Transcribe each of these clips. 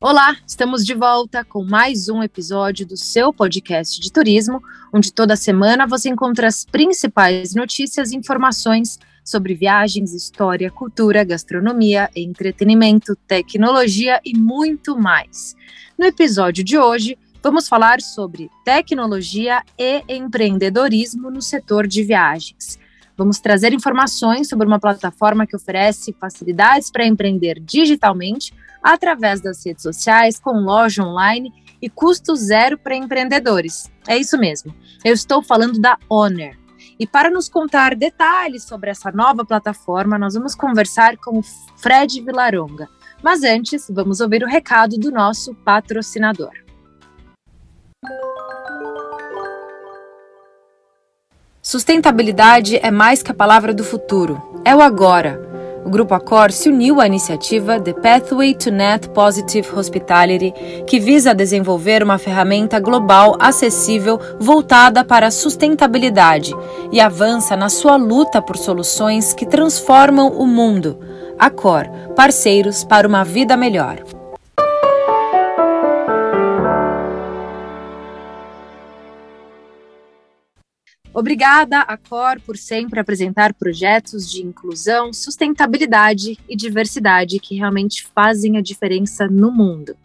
Olá, estamos de volta com mais um episódio do seu podcast de turismo, onde toda semana você encontra as principais notícias e informações sobre viagens, história, cultura, gastronomia, entretenimento, tecnologia e muito mais. No episódio de hoje, vamos falar sobre tecnologia e empreendedorismo no setor de viagens. Vamos trazer informações sobre uma plataforma que oferece facilidades para empreender digitalmente através das redes sociais, com loja online e custo zero para empreendedores. É isso mesmo. Eu estou falando da Honor. E para nos contar detalhes sobre essa nova plataforma, nós vamos conversar com o Fred Vilaronga. Mas antes, vamos ouvir o recado do nosso patrocinador. Sustentabilidade é mais que a palavra do futuro, é o agora o Grupo Accor se uniu à iniciativa The Pathway to Net Positive Hospitality, que visa desenvolver uma ferramenta global acessível voltada para a sustentabilidade e avança na sua luta por soluções que transformam o mundo. Accor, parceiros para uma vida melhor. Obrigada, Cor, por sempre apresentar projetos de inclusão, sustentabilidade e diversidade que realmente fazem a diferença no mundo.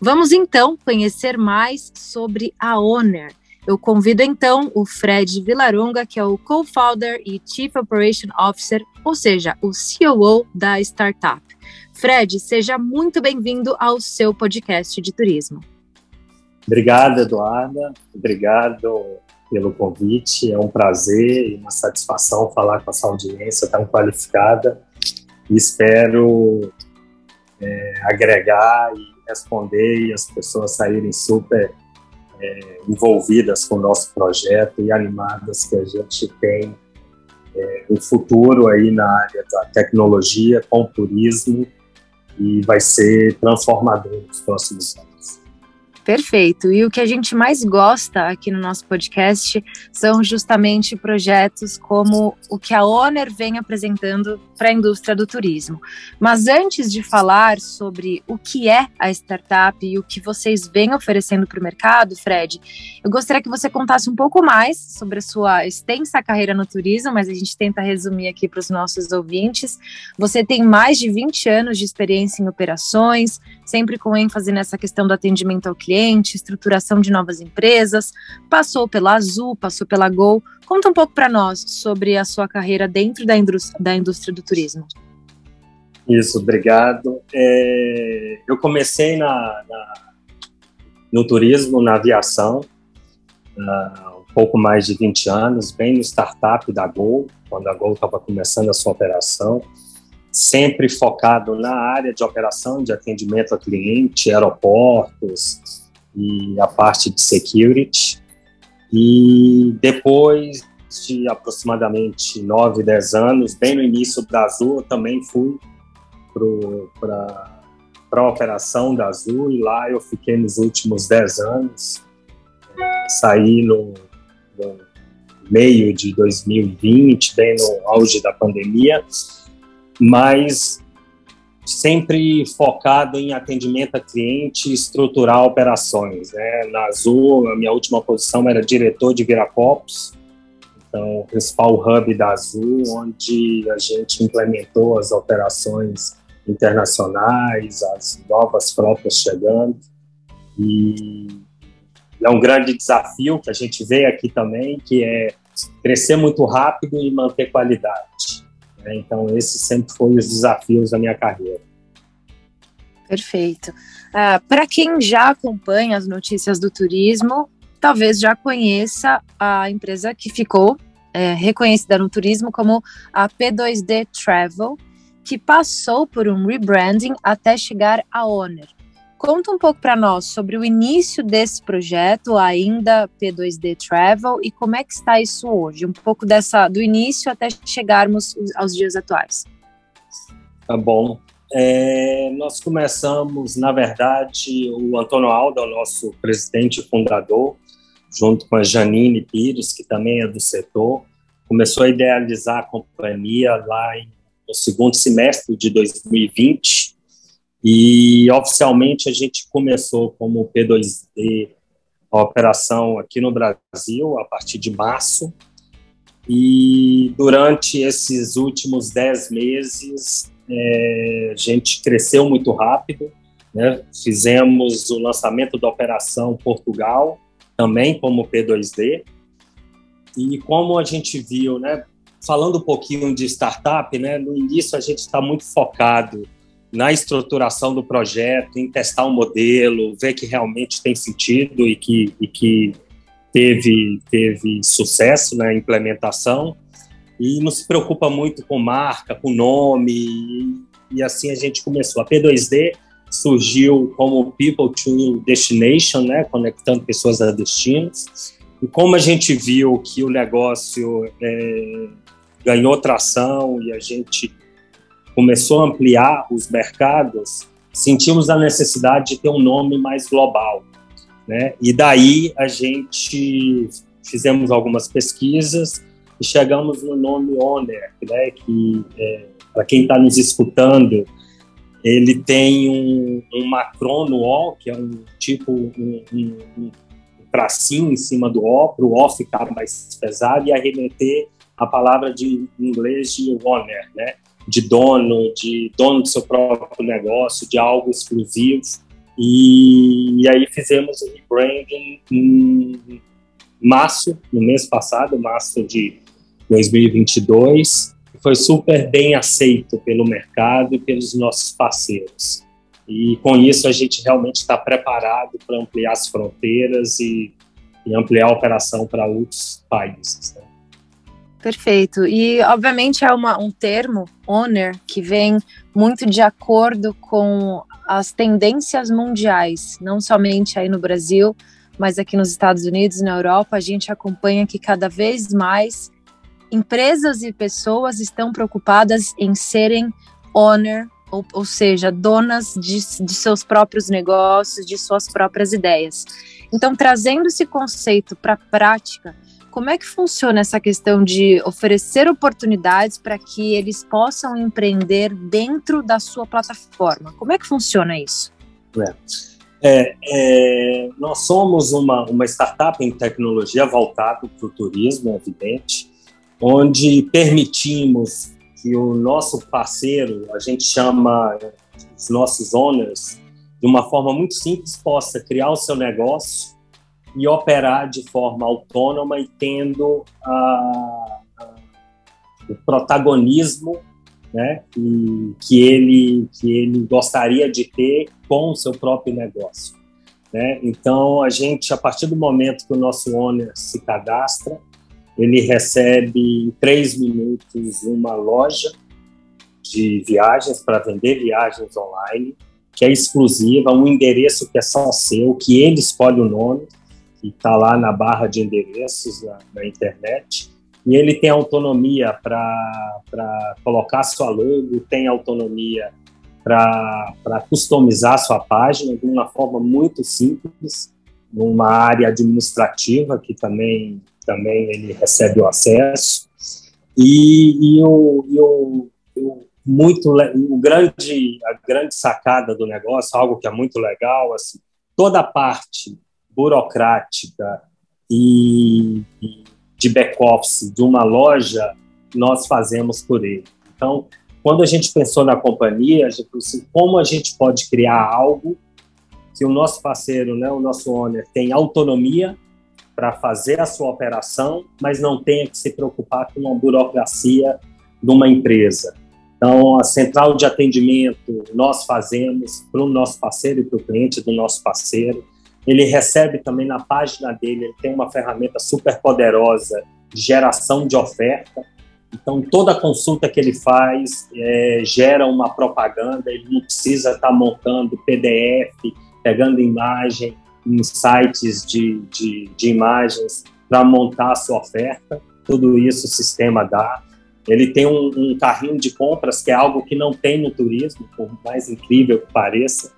Vamos então conhecer mais sobre a Honor. Eu convido então o Fred Vilaronga, que é o co-founder e Chief Operation Officer, ou seja, o COO da startup. Fred, seja muito bem-vindo ao seu podcast de turismo. Obrigado, Eduarda. Obrigado pelo convite. É um prazer e uma satisfação falar com essa audiência tão qualificada. Espero é, agregar e responder e as pessoas saírem super é, envolvidas com o nosso projeto e animadas que a gente tem é, um futuro aí na área da tecnologia com turismo e vai ser transformador nos próximos anos. Perfeito. E o que a gente mais gosta aqui no nosso podcast são justamente projetos como o que a Honor vem apresentando para a indústria do turismo. Mas antes de falar sobre o que é a startup e o que vocês vêm oferecendo para o mercado, Fred, eu gostaria que você contasse um pouco mais sobre a sua extensa carreira no turismo, mas a gente tenta resumir aqui para os nossos ouvintes. Você tem mais de 20 anos de experiência em operações, sempre com ênfase nessa questão do atendimento ao cliente estruturação de novas empresas, passou pela Azul, passou pela Gol. Conta um pouco para nós sobre a sua carreira dentro da indústria, da indústria do turismo. Isso, obrigado. É, eu comecei na, na, no turismo, na aviação, há um pouco mais de 20 anos, bem no startup da Gol, quando a Gol estava começando a sua operação sempre focado na área de operação de atendimento a cliente, aeroportos, e a parte de security. E depois de aproximadamente 9, 10 anos, bem no início da Azul, eu também fui para a operação da Azul e lá eu fiquei nos últimos 10 anos. Saí no, no meio de 2020, bem no auge da pandemia, mas sempre focado em atendimento a cliente estruturar operações. Né? Na Azul, a minha última posição era diretor de Viracopos, então o principal hub da Azul, onde a gente implementou as operações internacionais, as novas frotas chegando. E é um grande desafio que a gente vê aqui também, que é crescer muito rápido e manter qualidade. Né? Então, esses sempre foram os desafios da minha carreira. Perfeito. Uh, Para quem já acompanha as notícias do turismo, talvez já conheça a empresa que ficou é, reconhecida no turismo como a P2D Travel, que passou por um rebranding até chegar à Honor. Conta um pouco para nós sobre o início desse projeto, ainda P2D Travel, e como é que está isso hoje, um pouco dessa do início até chegarmos aos dias atuais. Tá bom. É, nós começamos, na verdade, o Antônio Aldo, o nosso presidente e fundador, junto com a Janine Pires, que também é do setor, começou a idealizar a companhia lá em, no segundo semestre de 2020 e oficialmente a gente começou como P2D a operação aqui no Brasil a partir de março. E durante esses últimos dez meses é, a gente cresceu muito rápido, né? fizemos o lançamento da operação Portugal também como P2D e como a gente viu, né, falando um pouquinho de startup, né, no início a gente está muito focado na estruturação do projeto, em testar o um modelo, ver que realmente tem sentido e que, e que teve, teve sucesso na implementação. E não se preocupa muito com marca, com nome, e, e assim a gente começou. A P2D surgiu como People to Destination, né, conectando pessoas a destinos. E como a gente viu que o negócio é, ganhou tração e a gente começou a ampliar os mercados, sentimos a necessidade de ter um nome mais global. Né? E daí a gente fizemos algumas pesquisas e chegamos no nome Honor, né? que é, para quem está nos escutando, ele tem um, um macron no O, que é um tipo um, um, tracinho em cima do O, para o O ficar mais pesado e arremeter a palavra de inglês de owner, né? De dono, de dono do seu próprio negócio, de algo exclusivo. E, e aí fizemos o rebranding em março, no mês passado, março de 2022. Foi super bem aceito pelo mercado e pelos nossos parceiros. E com isso a gente realmente está preparado para ampliar as fronteiras e, e, ampliar a operação para outros países. Né? Perfeito. E obviamente é uma, um termo, owner, que vem muito de acordo com as tendências mundiais, não somente aí no Brasil, mas aqui nos Estados Unidos na Europa, a gente acompanha que cada vez mais empresas e pessoas estão preocupadas em serem owner ou, ou seja, donas de, de seus próprios negócios, de suas próprias ideias. Então, trazendo esse conceito para a prática, como é que funciona essa questão de oferecer oportunidades para que eles possam empreender dentro da sua plataforma? Como é que funciona isso? É. É, é, nós somos uma, uma startup em tecnologia voltada para o turismo, é evidente, onde permitimos que o nosso parceiro, a gente chama os nossos owners, de uma forma muito simples, possa criar o seu negócio e operar de forma autônoma e tendo a, a, o protagonismo né, e, que, ele, que ele gostaria de ter com o seu próprio negócio. Né? Então, a gente, a partir do momento que o nosso owner se cadastra, ele recebe em três minutos uma loja de viagens para vender viagens online, que é exclusiva, um endereço que é só seu, que ele escolhe o nome, está lá na barra de endereços na, na internet. E ele tem autonomia para colocar sua logo, tem autonomia para customizar sua página de uma forma muito simples, numa área administrativa que também também ele recebe o acesso. E, e, o, e o, o, muito, o grande, a grande sacada do negócio, algo que é muito legal, assim, toda a parte burocrática e, de back-office de uma loja, nós fazemos por ele. Então, quando a gente pensou na companhia, a gente pensou assim, como a gente pode criar algo que o nosso parceiro, né, o nosso owner, tem autonomia para fazer a sua operação, mas não tenha que se preocupar com a burocracia de uma empresa. Então, a central de atendimento nós fazemos para o nosso parceiro e para o cliente do nosso parceiro. Ele recebe também na página dele, ele tem uma ferramenta super poderosa de geração de oferta. Então, toda consulta que ele faz é, gera uma propaganda, ele não precisa estar tá montando PDF, pegando imagem em sites de, de, de imagens para montar a sua oferta. Tudo isso o sistema dá. Ele tem um, um, carrinho de compras que é algo que não tem no turismo, por mais incrível que pareça.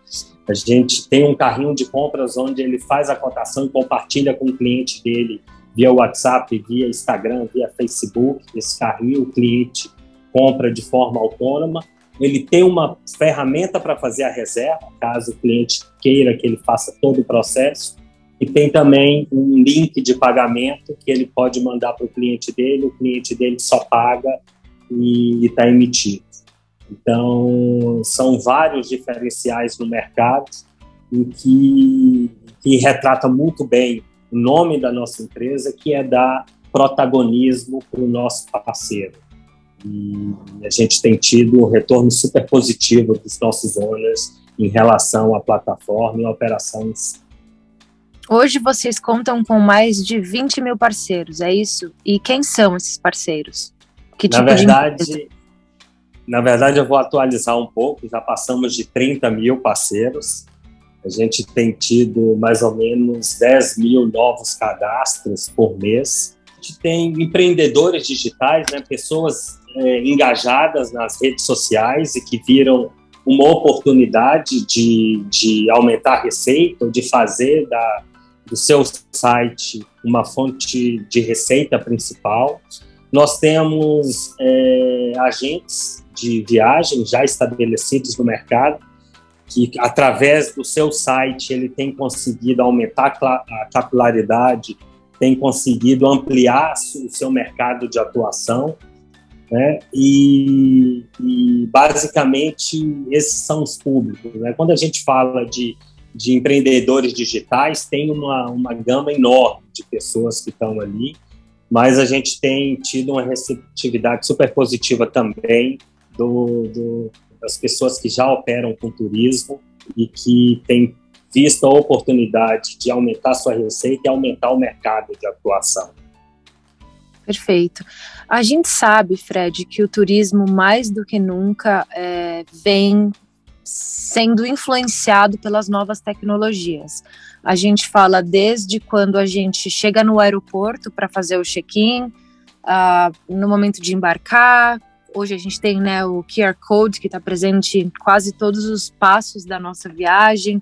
A gente tem um carrinho de compras onde ele faz a cotação e compartilha com o cliente dele via WhatsApp, via Instagram, via Facebook. Esse carrinho o cliente compra de forma autônoma. Ele tem uma ferramenta para fazer a reserva, caso o cliente queira que ele faça todo o processo. E tem também um link de pagamento que ele pode mandar para o cliente dele, o cliente dele só paga e está emitido. Então, são vários diferenciais no mercado em que, que retrata muito bem o nome da nossa empresa, que é dar protagonismo para o nosso parceiro. E a gente tem tido um retorno super positivo dos nossos owners em relação à plataforma e operações Hoje vocês contam com mais de 20 mil parceiros, é isso? E quem são esses parceiros? Que tipo na verdade, de na verdade, eu vou atualizar um pouco. Já passamos de 30 mil parceiros. A gente tem tido mais ou menos 10 mil novos cadastros por mês. A gente tem empreendedores digitais, né, pessoas é, engajadas nas redes sociais e que viram uma oportunidade de, de aumentar a receita, de fazer da, do seu site uma fonte de receita principal. Nós temos é, agentes de viagem já estabelecidos no mercado, que através do seu site ele tem conseguido aumentar a capilaridade, tem conseguido ampliar o seu mercado de atuação, né? E, e basicamente esses são os públicos. Né? Quando a gente fala de de empreendedores digitais, tem uma, uma gama enorme de pessoas que estão ali, mas a gente tem tido uma receptividade super positiva também do, do, das pessoas que já operam com turismo e que têm visto a oportunidade de aumentar sua receita e aumentar o mercado de atuação. Perfeito. A gente sabe, Fred, que o turismo mais do que nunca é, vem sendo influenciado pelas novas tecnologias. A gente fala desde quando a gente chega no aeroporto para fazer o check-in, uh, no momento de embarcar. Hoje a gente tem né, o QR Code que está presente em quase todos os passos da nossa viagem,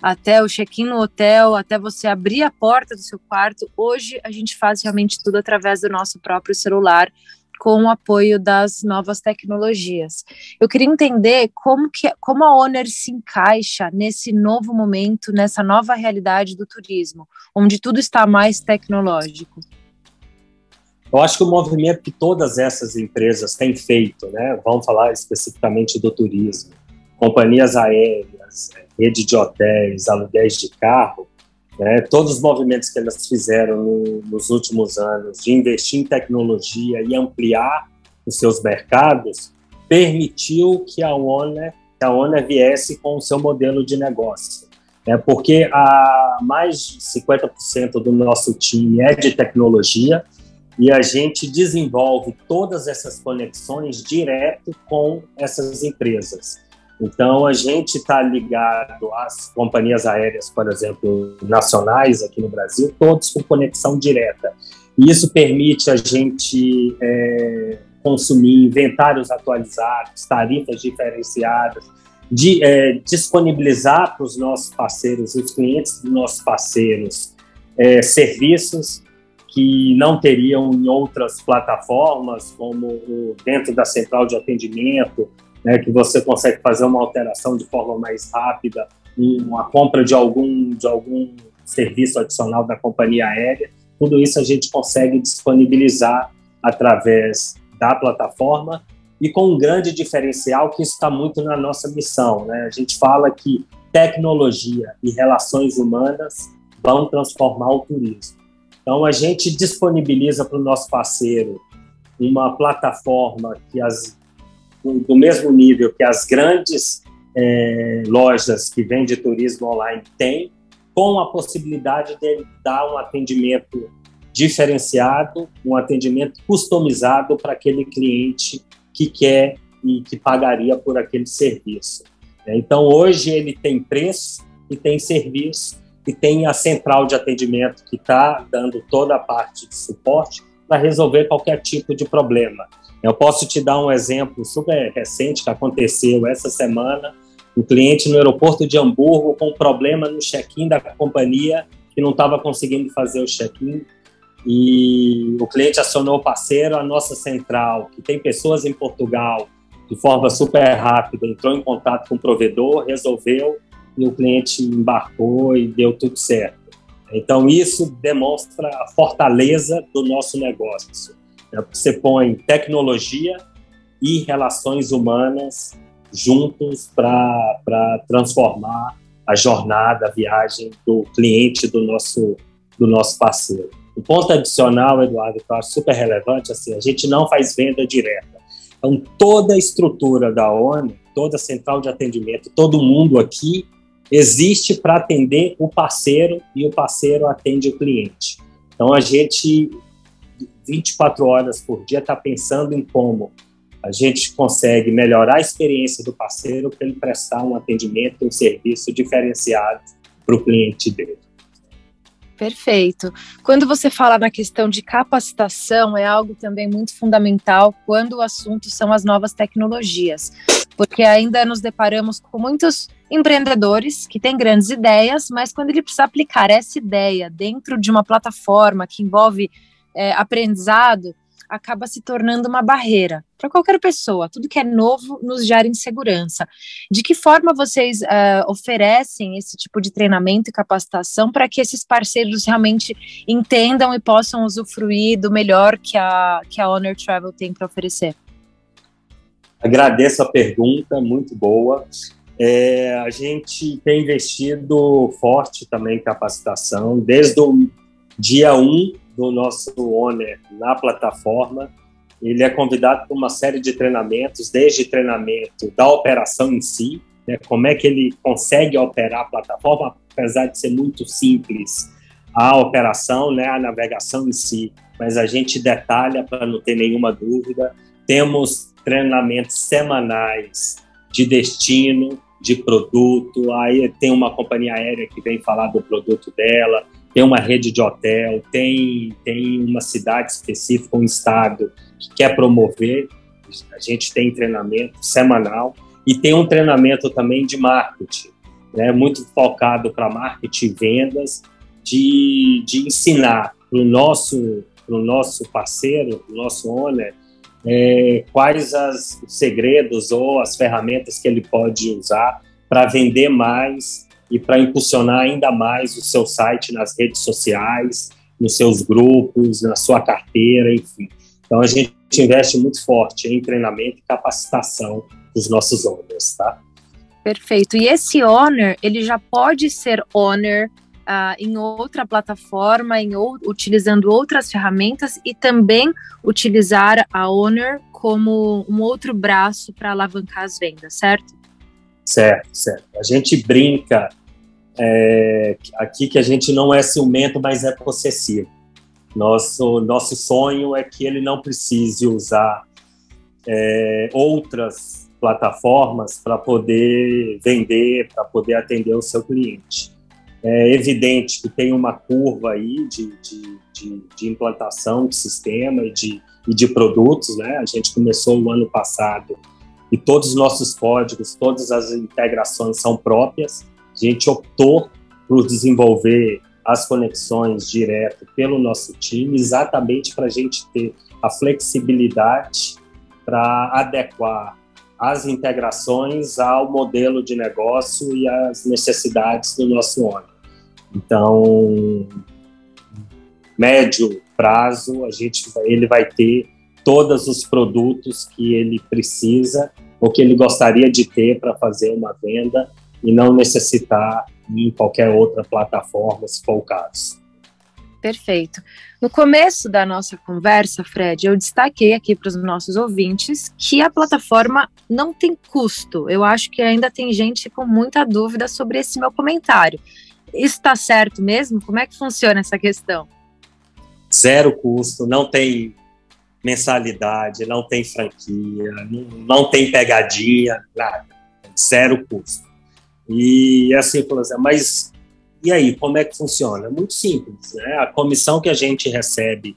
até o check-in no hotel, até você abrir a porta do seu quarto. Hoje a gente faz realmente tudo através do nosso próprio celular com o apoio das novas tecnologias. Eu queria entender como, que, como a Owner se encaixa nesse novo momento, nessa nova realidade do turismo, onde tudo está mais tecnológico. Eu acho que o movimento que todas essas empresas têm feito, né, vamos falar especificamente do turismo, companhias aéreas, rede de hotéis, aluguéis de carro, né, todos os movimentos que elas fizeram no, nos últimos anos de investir em tecnologia e ampliar os seus mercados permitiu que a ONU, que a ONU viesse com o seu modelo de negócio. Né, porque a mais de 50% do nosso time é de tecnologia e a gente desenvolve todas essas conexões direto com essas empresas. Então, a gente está ligado às companhias aéreas, por exemplo, nacionais aqui no Brasil, todos com conexão direta. E isso permite a gente é, consumir inventários atualizados, tarifas diferenciadas, de, é, disponibilizar para os nossos parceiros, os clientes dos nossos parceiros, é, serviços que não teriam em outras plataformas, como dentro da central de atendimento, né, que você consegue fazer uma alteração de forma mais rápida, uma compra de algum, de algum serviço adicional da companhia aérea. Tudo isso a gente consegue disponibilizar através da plataforma e com um grande diferencial que está muito na nossa missão. Né? A gente fala que tecnologia e relações humanas vão transformar o turismo. Então, a gente disponibiliza para o nosso parceiro uma plataforma que as do, mesmo nível que as grandes é, lojas que vendem turismo online têm, com a possibilidade de dar um atendimento diferenciado, um atendimento customizado para aquele cliente que quer e que pagaria por aquele serviço. Então, hoje ele tem preço, e tem serviço, e tem a central de atendimento que está dando toda a parte de suporte para resolver qualquer tipo de problema. Eu posso te dar um exemplo super recente que aconteceu essa semana. Um cliente no aeroporto de Hamburgo com um problema no check-in da companhia que não estava conseguindo fazer o check-in e o cliente acionou o parceiro, a nossa central, que tem pessoas em Portugal, de forma super rápida, entrou em contato com o provedor, resolveu e o cliente embarcou e deu tudo certo. Então, isso demonstra a fortaleza do nosso negócio. É, você põe tecnologia e relações humanas juntos para transformar a jornada, a viagem do cliente, do nosso, do nosso parceiro. O ponto adicional, Eduardo, que eu acho super relevante, assim, a gente não faz venda direta. Então, toda a estrutura da ONU, toda a central de atendimento, todo mundo aqui existe para atender o parceiro e o parceiro atende o cliente. Então, a gente, 24 horas por dia, está pensando em como a gente consegue melhorar a experiência do parceiro para ele prestar um atendimento, um serviço diferenciado para o cliente dele. Perfeito. Quando você fala na questão de capacitação, é algo também muito fundamental quando o assunto são as novas tecnologias, porque ainda nos deparamos com muitos empreendedores que têm grandes ideias, mas quando ele precisa aplicar essa ideia dentro de uma plataforma que envolve é, aprendizado, acaba se tornando uma barreira para qualquer pessoa. Tudo que é novo nos gera insegurança. De que forma vocês uh, oferecem esse tipo de treinamento e capacitação para que esses parceiros realmente entendam e possam usufruir do melhor que a, que a Honor Travel tem para oferecer? Agradeço a pergunta, muito boa. É, a gente tem investido forte também em capacitação, desde o dia 1 do nosso owner na plataforma. Ele é convidado para uma série de treinamentos, desde treinamento da operação em si, né, como é que ele consegue operar a plataforma, apesar de ser muito simples a operação, né, a navegação em si, mas a gente detalha para não ter nenhuma dúvida. Temos treinamentos semanais de destino, de produto, aí tem uma companhia aérea que vem falar do produto dela, tem uma rede de hotel, tem, tem uma cidade específica, um estado que quer promover. A gente tem treinamento semanal e tem um treinamento também de marketing, né, muito focado para marketing e vendas, de, de ensinar para o nosso, pro nosso parceiro, o nosso owner, é, quais as, os segredos ou as ferramentas que ele pode usar para vender mais e para impulsionar ainda mais o seu site nas redes sociais, nos seus grupos, na sua carteira, enfim. Então a gente investe muito forte em treinamento e capacitação dos nossos owners, tá? Perfeito. E esse owner, ele já pode ser owner uh, em outra plataforma, em ou, utilizando outras ferramentas e também utilizar a owner como um outro braço para alavancar as vendas, certo? Certo, certo. A gente brinca é, aqui que a gente não é ciumento, mas é possessivo. Nosso, nosso sonho é que ele não precise usar é, outras plataformas para poder vender, para poder atender o seu cliente. É evidente que tem uma curva aí de, de, de, de implantação de sistema e de, e de produtos, né? A gente começou o ano passado e todos os nossos códigos, todas as integrações são próprias, a gente optou por desenvolver as conexões direto pelo nosso time, exatamente para a gente ter a flexibilidade para adequar as integrações ao modelo de negócio e às necessidades do nosso ônibus. Então, médio prazo, a gente ele vai ter todos os produtos que ele precisa ou que ele gostaria de ter para fazer uma venda e não necessitar em qualquer outra plataforma, se for o caso. Perfeito. No começo da nossa conversa, Fred, eu destaquei aqui para os nossos ouvintes que a plataforma não tem custo. Eu acho que ainda tem gente com muita dúvida sobre esse meu comentário. Isso está certo mesmo? Como é que funciona essa questão? Zero custo, não tem mensalidade, não tem franquia, não, não tem pegadinha, nada. Zero custo. E assim, falou assim, mas e aí, como é que funciona? Muito simples, né? A comissão que a gente recebe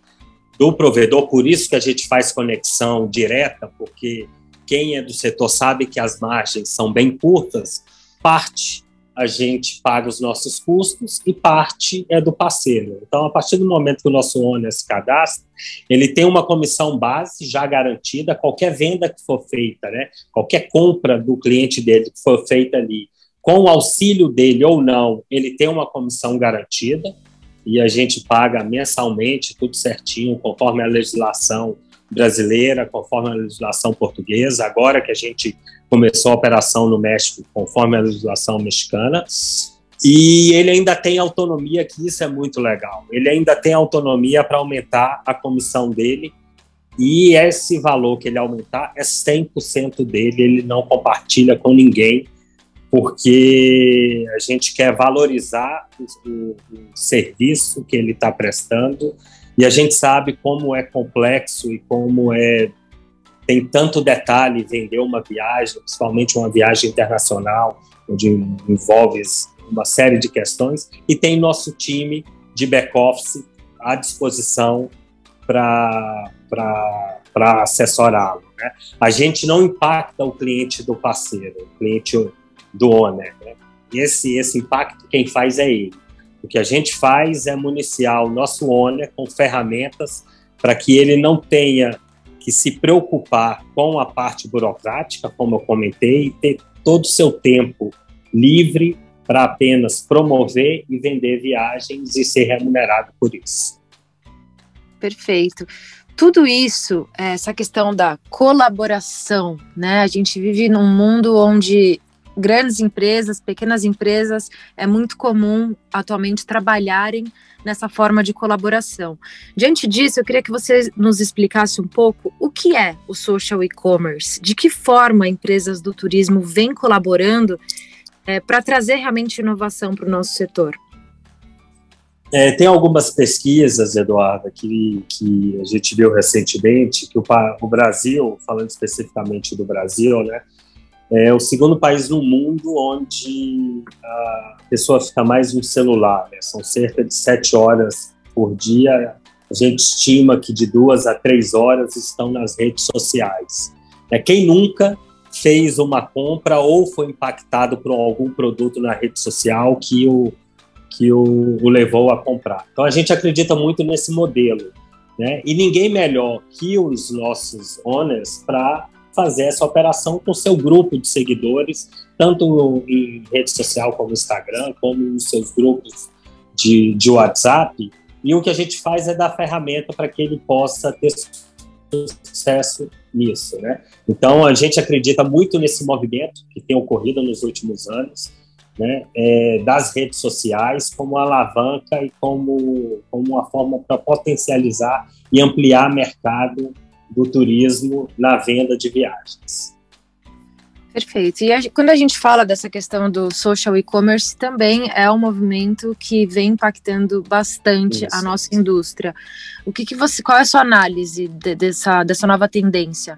do provedor, por isso que a gente faz conexão direta, porque quem é do setor sabe que as margens são bem curtas, parte a gente paga os nossos custos e parte é do parceiro. Então, a partir do momento que o nosso owner se cadastra, ele tem uma comissão base já garantida, qualquer venda que for feita, né, qualquer compra do cliente dele que for feita ali, com o auxílio dele ou não, ele tem uma comissão garantida e a gente paga mensalmente, tudo certinho, conforme a legislação brasileira, conforme a legislação portuguesa. Agora que a gente começou a operação no México, conforme a legislação mexicana. E ele ainda tem autonomia, que isso é muito legal. Ele ainda tem autonomia para aumentar a comissão dele. E esse valor que ele aumentar é 100% dele, ele não compartilha com ninguém, porque a gente quer valorizar o, o, o serviço que ele está prestando e a gente sabe como é complexo e como é tem tanto detalhe vender uma viagem, principalmente uma viagem internacional, onde envolve uma série de questões, e tem nosso time de back-office à disposição para assessorá-lo. Né? A gente não impacta o cliente do parceiro, o cliente do owner. Né? Esse, esse impacto quem faz é ele. O que a gente faz é municiar o nosso owner com ferramentas para que ele não tenha que se preocupar com a parte burocrática, como eu comentei, e ter todo o seu tempo livre para apenas promover e vender viagens e ser remunerado por isso. Perfeito. Tudo isso, essa questão da colaboração, né? A gente vive num mundo onde grandes empresas, pequenas empresas, é muito comum atualmente trabalharem nessa forma de colaboração. Diante disso, eu queria que você nos explicasse um pouco o que é o social e-commerce, de que forma empresas do turismo vêm colaborando é, para trazer realmente inovação para o nosso setor. É, tem algumas pesquisas, Eduardo, que, que a gente viu recentemente, que o, o Brasil, falando especificamente do Brasil, né, é o segundo país no mundo onde a pessoa fica mais no celular. Né? São cerca de sete horas por dia. A gente estima que de duas a três horas estão nas redes sociais. É, quem nunca fez uma compra ou foi impactado por algum produto na rede social que o, que o, o levou a comprar. Então a gente acredita muito nesse modelo. Né? E ninguém melhor que os nossos owners para fazer essa operação com seu grupo de seguidores, tanto em rede social como Instagram, como nos seus grupos de, de WhatsApp. E o que a gente faz é dar ferramenta para que ele possa ter sucesso nisso, né? Então a gente acredita muito nesse movimento que tem ocorrido nos últimos anos, né? É, das redes sociais como alavanca e como como uma forma para potencializar e ampliar mercado do turismo na venda de viagens. Perfeito. E a, quando a gente fala dessa questão do social e-commerce, também é um movimento que vem impactando bastante Isso. a nossa indústria. O que, que você, qual é a sua análise de, dessa, dessa nova tendência?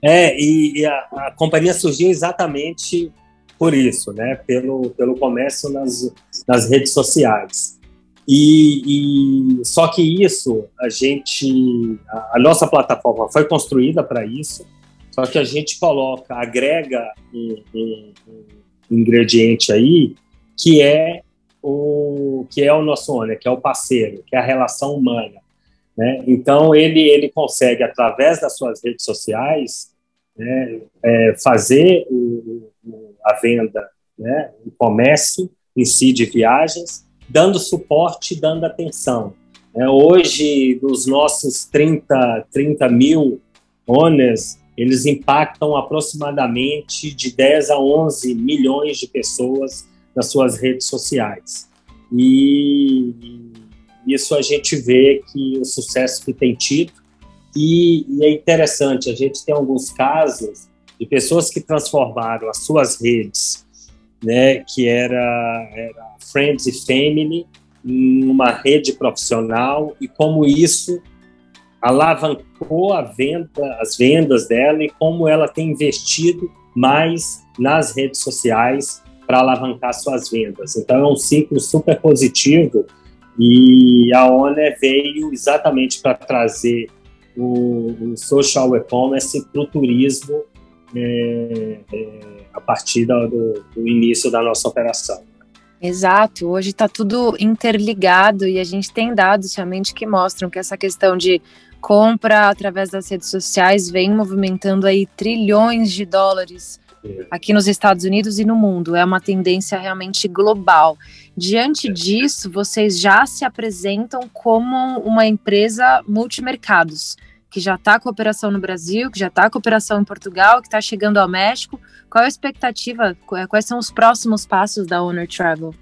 É, e, e a, a, companhia surgiu exatamente por isso, né? Pelo, pelo comércio nas, nas redes sociais. E, e, só que isso a gente a, a nossa plataforma foi construída para isso só que a gente coloca agrega um, um, um, ingrediente aí que é o que é o nosso owner que é o parceiro que é a relação humana né? então ele ele consegue através das suas redes sociais né, é, fazer o, a venda né, o comércio em si de viagens dando suporte, dando atenção. É, hoje, dos nossos 30, 30 mil owners, eles impactam aproximadamente de 10 a 11 milhões de pessoas nas suas redes sociais. E isso a gente vê que o sucesso que tem tido. E, e é interessante, a gente tem alguns casos de pessoas que transformaram as suas redes né, que era, era Friends e Family, em uma rede profissional e como isso alavancou a venda, as vendas dela e como ela tem investido mais nas redes sociais para alavancar suas vendas. Então é um ciclo super positivo e a ONE veio exatamente para trazer o, o, social e-commerce para o turismo é, é, a partir do, do início da nossa operação. Exato, hoje está tudo interligado e a gente tem dados realmente que mostram que essa questão de compra através das redes sociais vem movimentando aí trilhões de dólares aqui nos Estados Unidos e no mundo. É uma tendência realmente global. Diante disso, vocês já se apresentam como uma empresa multimercados, que já está com operação no Brasil, que já está com operação em Portugal, que está chegando ao México. Qual a expectativa? Quais são os próximos passos da Owner Travel?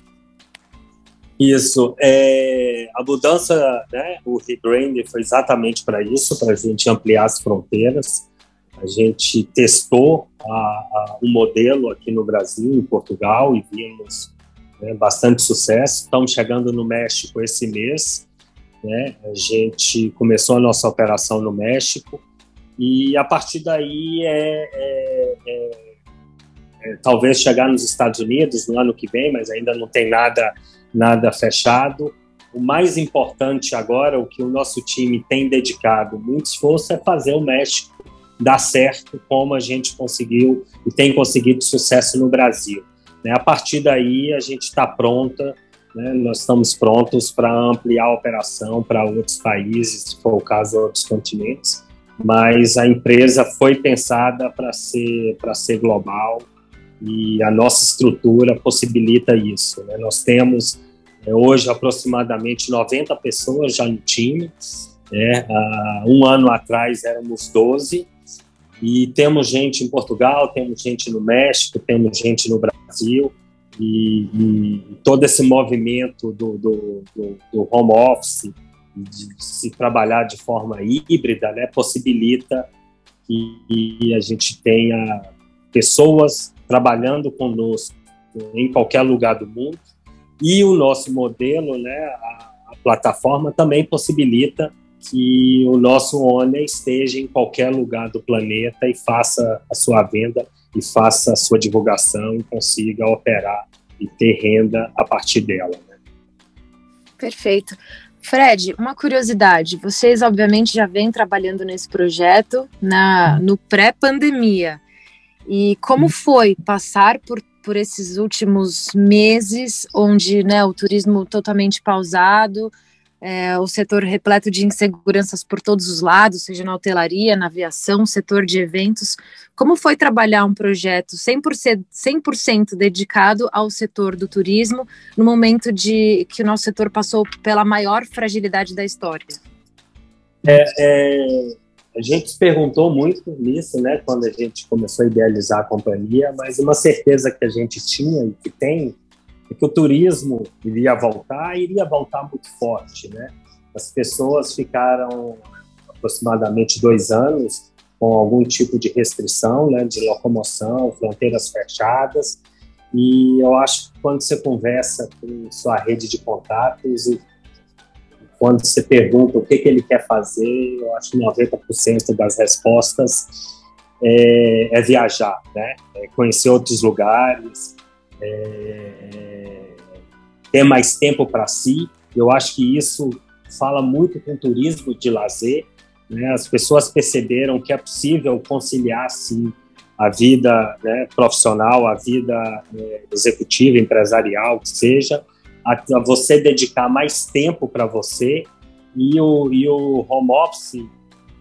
Isso, é, a mudança, né, o rebranding foi exatamente para isso, para a gente ampliar as fronteiras. A gente testou a, a, modelo aqui no Brasil, em Portugal, e vimos né, bastante sucesso. Estamos chegando no México esse mês. Né? A gente começou a nossa operação no México e a partir daí é, é, é, é talvez chegar nos Estados Unidos no ano que vem, mas ainda não tem nada nada fechado. O mais importante agora, o que o nosso time tem dedicado muito esforço, é fazer o México dar certo como a gente conseguiu e tem conseguido sucesso no Brasil. Né? A partir daí, a gente está pronta, né? nós estamos prontos para ampliar a operação para outros países, se for o caso, outros continentes. Mas a empresa foi pensada para ser, ser global e a nossa estrutura possibilita isso. Né? Nós temos é, hoje aproximadamente 90 pessoas já no time. Né? Há um ano atrás éramos 12 e temos gente em Portugal, temos gente no México, temos gente no Brasil, e, e todo esse movimento do, do, do, do, home office, de se trabalhar de forma híbrida, né, possibilita que a gente tenha pessoas trabalhando conosco em qualquer lugar do mundo. E o nosso modelo, né, a, a plataforma também possibilita que o nosso ONE esteja em qualquer lugar do planeta e faça a sua venda e faça a sua divulgação e consiga operar e ter renda a partir dela. Né? Perfeito. Fred, uma curiosidade: vocês, obviamente, já vêm trabalhando nesse projeto na, no pré-pandemia. E como foi passar por, por esses últimos meses, onde né, o turismo totalmente pausado, é, o setor repleto de inseguranças por todos os lados, seja na hotelaria, na aviação, setor de eventos. Como foi trabalhar um projeto 100%, 100 dedicado ao setor do turismo no momento de que o nosso setor passou pela maior fragilidade da história? É, é, a gente se perguntou muito nisso, né, quando a gente começou a idealizar a companhia, mas uma certeza que a gente tinha e que tem é que o turismo iria voltar, iria voltar muito forte, né? As pessoas ficaram aproximadamente dois anos com algum tipo de restrição, né, de locomoção, fronteiras fechadas, e eu acho que quando você conversa com sua rede de contatos e quando você pergunta o que, que ele quer fazer, eu acho que 90% das respostas é, é, viajar, né? É conhecer outros lugares, é, ter mais tempo para si. Eu acho que isso fala muito com o turismo de lazer. Né? As pessoas perceberam que é possível conciliar, sim, a vida né, profissional, a vida é, executiva, empresarial, que seja, a, a você dedicar mais tempo para você. E o, e o home office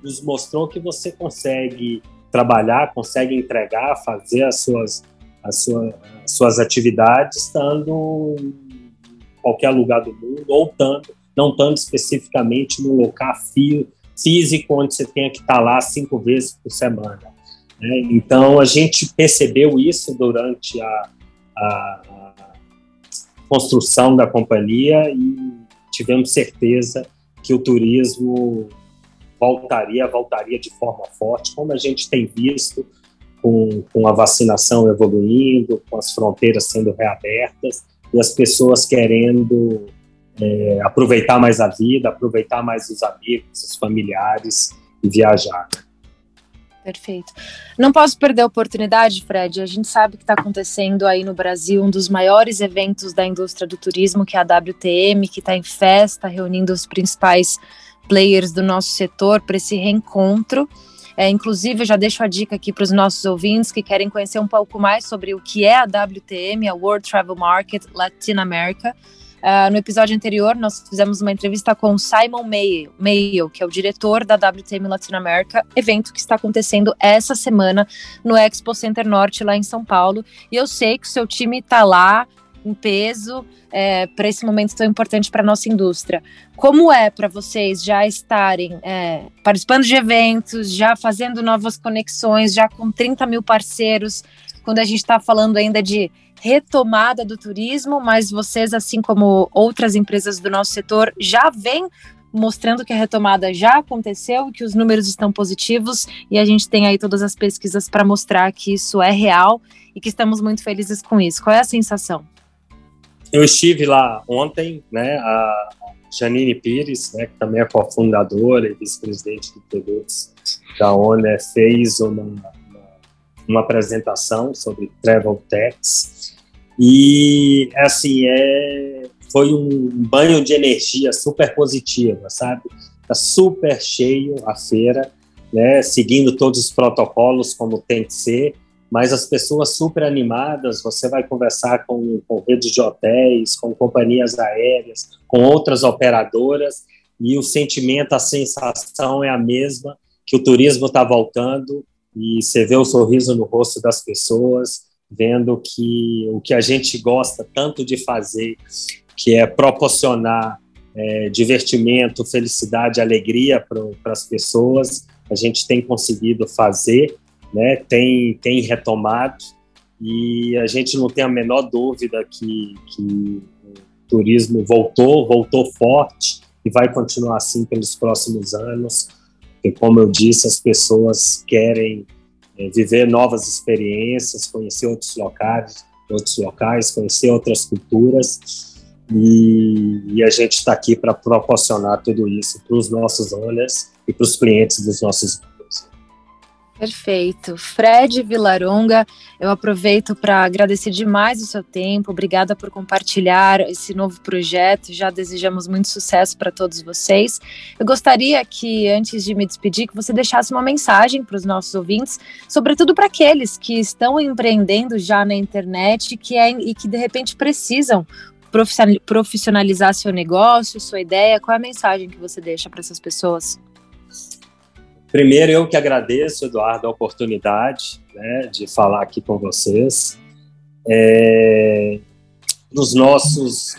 nos mostrou que você consegue trabalhar, consegue entregar, fazer as suas as, sua, as suas atividades estando em qualquer lugar do mundo ou tanto, não estando especificamente no local físico onde você tenha que estar lá cinco vezes por semana. Né? Então a gente percebeu isso durante a, a, a construção da companhia e tivemos certeza que o turismo voltaria, voltaria de forma forte, como a gente tem visto com, com a vacinação evoluindo, com as fronteiras sendo reabertas e as pessoas querendo é, aproveitar mais a vida, aproveitar mais os amigos, os familiares e viajar. Perfeito. Não posso perder a oportunidade, Fred. A gente sabe que está acontecendo aí no Brasil um dos maiores eventos da indústria do turismo, que é a WTM, que está em festa, reunindo os principais players do nosso setor para esse reencontro. É, inclusive, eu já deixo a dica aqui para os nossos ouvintes que querem conhecer um pouco mais sobre o que é a WTM, a World Travel Market Latin America. Uh, no episódio anterior, nós fizemos uma entrevista com Simon Mayo, que é o diretor da WTM Latin America, evento que está acontecendo essa semana no Expo Center Norte, lá em São Paulo. E eu sei que o seu time está lá em peso é, para esse momento tão importante para a nossa indústria. Como é para vocês já estarem é, participando de eventos, já fazendo novas conexões, já com 30 mil parceiros, quando a gente está falando ainda de retomada do turismo, mas vocês, assim como outras empresas do nosso setor, já vêm mostrando que a retomada já aconteceu, que os números estão positivos e a gente tem aí todas as pesquisas para mostrar que isso é real e que estamos muito felizes com isso. Qual é a sensação? Eu estive lá ontem, né? A Janine Pires, né, que também é cofundadora e vice-presidente de produtos da ONU, fez uma, uma, uma apresentação sobre travel techs e, assim, é, foi um banho de energia super positiva, sabe? Tá super cheio a feira, né? Seguindo todos os protocolos como tem que ser, mas as pessoas super animadas. Você vai conversar com, com redes de hotéis, com companhias aéreas, com outras operadoras, e o sentimento, a sensação é a mesma, que o turismo está voltando, e você vê o sorriso no rosto das pessoas, vendo que o que a gente gosta tanto de fazer, que é proporcionar é, divertimento, felicidade, alegria para as pessoas, a gente tem conseguido fazer, né? tem, tem retomado, e a gente não tem a menor dúvida que, que o turismo voltou, voltou forte e vai continuar assim pelos próximos anos, porque, como eu disse, as pessoas querem é, viver novas experiências, conhecer outros locais, outros locais, conhecer outras culturas. E, e a gente está aqui para proporcionar tudo isso para os nossos owners e para os clientes dos nossos Perfeito. Fred Vilaronga, eu aproveito para agradecer demais o seu tempo. Obrigada por compartilhar esse novo projeto. Já desejamos muito sucesso para todos vocês. Eu gostaria que, antes de me despedir, que você deixasse uma mensagem para os nossos ouvintes, sobretudo para aqueles que estão empreendendo já na internet que é, e que de repente precisam profissionalizar seu negócio, sua ideia. Qual é a mensagem que você deixa para essas pessoas? Primeiro, eu que agradeço, Eduardo, a oportunidade né, de falar aqui com vocês. É, para os nossos,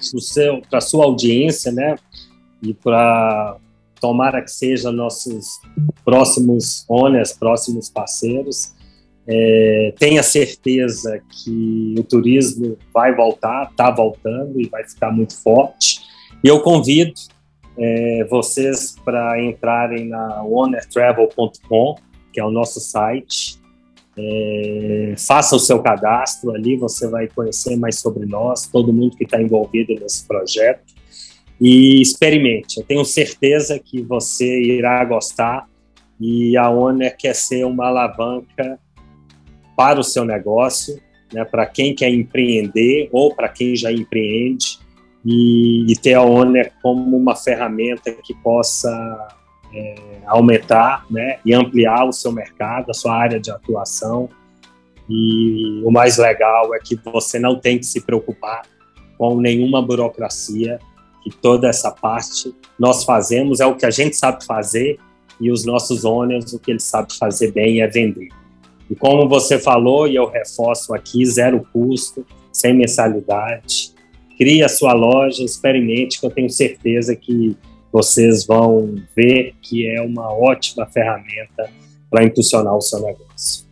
para sua audiência, né, e para tomara que sejam nossos próximos owners, próximos parceiros, é, tenha certeza que o turismo vai voltar, está voltando e vai ficar muito forte. E eu convido é, vocês para entrarem na ownertravel.com, que é o nosso site. É, faça o seu cadastro ali, você vai conhecer mais sobre nós, todo mundo que está envolvido nesse projeto. E experimente, eu tenho certeza que você irá gostar. E a Owner quer ser uma alavanca para o seu negócio, né, para quem quer empreender ou para quem já empreende e, e ter a Owner como uma ferramenta que possa é, aumentar né, e ampliar o seu mercado, a sua área de atuação. E o mais legal é que você não tem que se preocupar com nenhuma burocracia, que toda essa parte nós fazemos, é o que a gente sabe fazer, e os nossos owners, o que eles sabem fazer bem é vender. E como você falou, e eu reforço aqui, zero custo, sem mensalidade, crie a sua loja, experimente, que eu tenho certeza que vocês vão ver que é uma ótima ferramenta para impulsionar o seu negócio.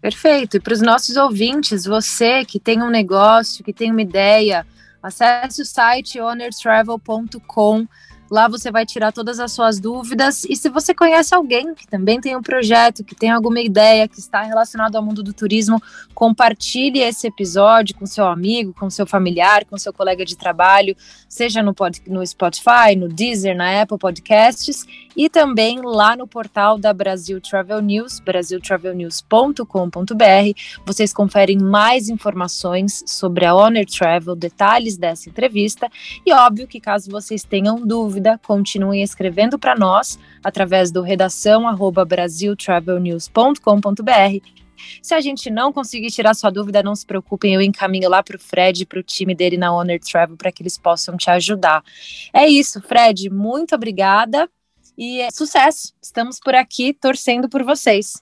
Perfeito. E para os nossos ouvintes, você que tem um negócio, que tem uma ideia, acesse o site ownertravel.com Lá você vai tirar todas as suas dúvidas. E se você conhece alguém que também tem um projeto, que tem alguma ideia, que está relacionado ao mundo do turismo, compartilhe esse episódio com seu amigo, com seu familiar, com seu colega de trabalho, seja no, pod, no Spotify, no Deezer, na Apple Podcasts. e também lá no portal da Brasil Travel News, brasiltravelnews.com.br. Vocês conferem mais informações sobre a Honor Travel, detalhes dessa entrevista e óbvio que caso vocês tenham dúvida, continuem escrevendo para nós através do redação brasiltravelnews.com.br se a gente não conseguir tirar sua dúvida, não se preocupem, eu encaminho lá para o Fred, para o time dele na Honor Travel, para que eles possam te ajudar. É isso, Fred, muito obrigada e é sucesso. Estamos por aqui torcendo por vocês.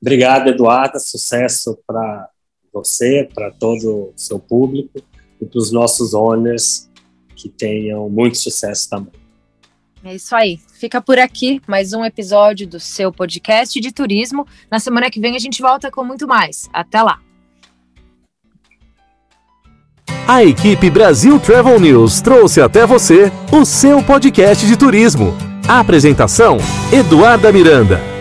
Obrigado, Eduarda. Sucesso para você, para todo o seu público e para os nossos owners que tenham muito sucesso também. É isso aí. Fica por aqui mais um episódio do seu podcast de turismo. Na semana que vem a gente volta com muito mais. Até lá. A equipe Brasil Travel News trouxe até você o seu podcast de turismo. A apresentação: Eduarda Miranda.